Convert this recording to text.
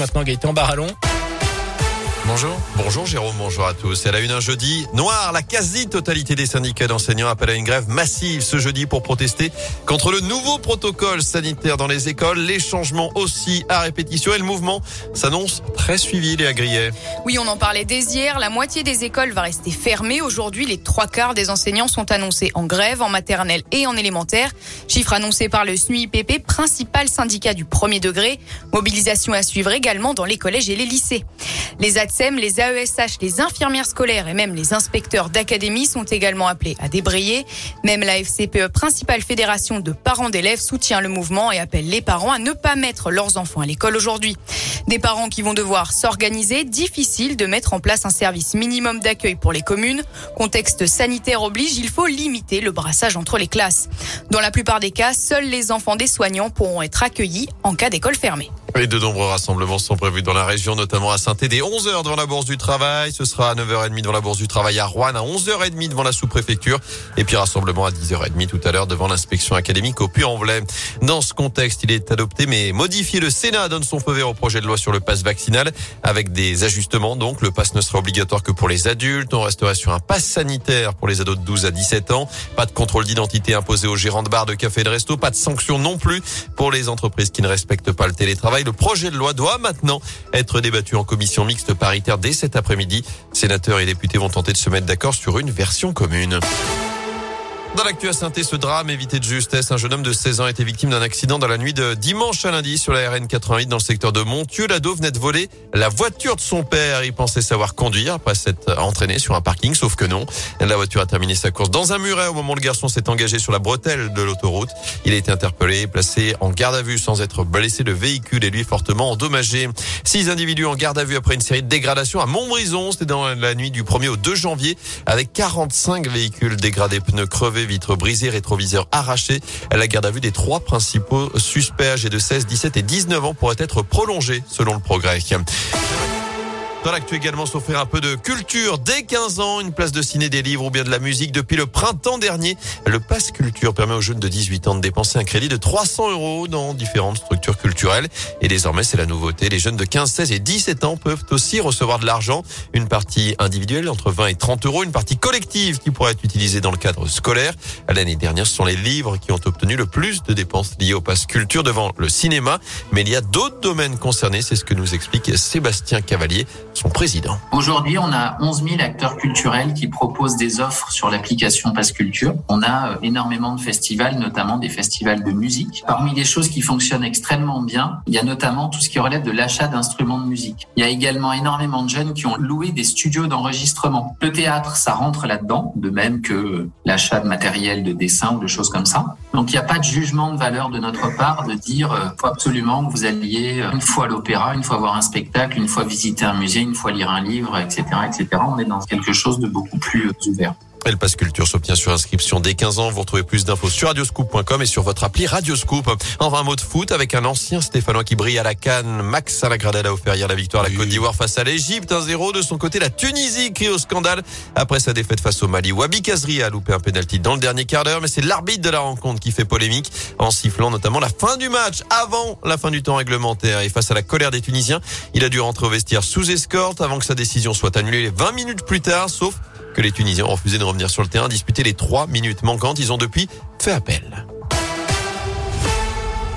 Maintenant, Gaëtan Barallon. Bonjour. Bonjour Jérôme, bonjour à tous. Elle a une un jeudi noir. La quasi-totalité des syndicats d'enseignants appellent à une grève massive ce jeudi pour protester contre le nouveau protocole sanitaire dans les écoles, les changements aussi à répétition et le mouvement s'annonce très suivi, les Grillet. Oui, on en parlait dès hier. La moitié des écoles va rester fermée. Aujourd'hui, les trois quarts des enseignants sont annoncés en grève en maternelle et en élémentaire. Chiffre annoncé par le SNUIPP, principal syndicat du premier degré. Mobilisation à suivre également dans les collèges et les lycées. Les ATSEM, les AESH, les infirmières scolaires et même les inspecteurs d'académie sont également appelés à débrayer. Même la FCPE, principale fédération de parents d'élèves, soutient le mouvement et appelle les parents à ne pas mettre leurs enfants à l'école aujourd'hui. Des parents qui vont devoir s'organiser, difficile de mettre en place un service minimum d'accueil pour les communes. Contexte sanitaire oblige, il faut limiter le brassage entre les classes. Dans la plupart des cas, seuls les enfants des soignants pourront être accueillis en cas d'école fermée. Et de nombreux rassemblements sont prévus dans la région, notamment à saint dès 11h devant la Bourse du Travail. Ce sera à 9h30 devant la Bourse du Travail à Rouen, à 11h30 devant la sous-préfecture. Et puis rassemblement à 10h30 tout à l'heure devant l'inspection académique au Puy-en-Velay. Dans ce contexte, il est adopté mais modifié. Le Sénat donne son feu vert au projet de loi sur le pass vaccinal avec des ajustements. Donc le pass ne sera obligatoire que pour les adultes. On restera sur un pass sanitaire pour les ados de 12 à 17 ans. Pas de contrôle d'identité imposé aux gérants de bars, de cafés et de resto. Pas de sanctions non plus pour les entreprises qui ne respectent pas le télétravail. Le projet de loi doit maintenant être débattu en commission mixte paritaire dès cet après-midi. Sénateurs et députés vont tenter de se mettre d'accord sur une version commune. Dans l'actu à saint ce drame évité de justesse. Un jeune homme de 16 ans a été victime d'un accident dans la nuit de dimanche à lundi sur la RN 88 dans le secteur de Montieu. L'ado venait de voler la voiture de son père. Il pensait savoir conduire après s'être entraîné sur un parking, sauf que non. La voiture a terminé sa course dans un muret au moment où le garçon s'est engagé sur la bretelle de l'autoroute. Il a été interpellé, placé en garde à vue sans être blessé. Le véhicule est lui fortement endommagé. Six individus en garde à vue après une série de dégradations à Montbrison. C'était dans la nuit du 1er au 2 janvier avec 45 véhicules dégradés, pneus crevés, vitres brisées, rétroviseurs arrachés. La garde à vue des trois principaux suspects âgés de 16, 17 et 19 ans pourrait être prolongée selon le progrès. Dans l'actu également s'offrir un peu de culture. Dès 15 ans, une place de ciné, des livres ou bien de la musique. Depuis le printemps dernier, le Pass Culture permet aux jeunes de 18 ans de dépenser un crédit de 300 euros dans différentes structures culturelles. Et désormais, c'est la nouveauté. Les jeunes de 15, 16 et 17 ans peuvent aussi recevoir de l'argent. Une partie individuelle entre 20 et 30 euros. Une partie collective qui pourrait être utilisée dans le cadre scolaire. L'année dernière, ce sont les livres qui ont obtenu le plus de dépenses liées au Pass Culture devant le cinéma. Mais il y a d'autres domaines concernés. C'est ce que nous explique Sébastien Cavalier président. Aujourd'hui, on a 11 000 acteurs culturels qui proposent des offres sur l'application Passe Culture. On a euh, énormément de festivals, notamment des festivals de musique. Parmi les choses qui fonctionnent extrêmement bien, il y a notamment tout ce qui relève de l'achat d'instruments de musique. Il y a également énormément de jeunes qui ont loué des studios d'enregistrement. Le théâtre, ça rentre là-dedans, de même que l'achat de matériel de dessin ou de choses comme ça. Donc il n'y a pas de jugement de valeur de notre part de dire euh, faut absolument que vous alliez euh, une fois à l'opéra, une fois voir un spectacle, une fois visiter un musée, une fois lire un livre, etc., etc. On est dans quelque chose de beaucoup plus ouvert. Et le Pass Culture s'obtient sur inscription dès 15 ans. Vous retrouvez plus d'infos sur radioscoop.com et sur votre appli Radioscoop. En un mot de foot avec un ancien Stéphanois qui brille à la canne. Max Salagradel a offert hier la victoire à la Côte d'Ivoire face à l'Égypte. 1-0 de son côté. La Tunisie crie au scandale après sa défaite face au Mali. Wabi Kazri a loupé un penalty dans le dernier quart d'heure, mais c'est l'arbitre de la rencontre qui fait polémique en sifflant notamment la fin du match avant la fin du temps réglementaire. Et face à la colère des Tunisiens, il a dû rentrer au vestiaire sous escorte avant que sa décision soit annulée 20 minutes plus tard, sauf que les Tunisiens ont refusé de revenir sur le terrain, disputer les trois minutes manquantes. Ils ont depuis fait appel.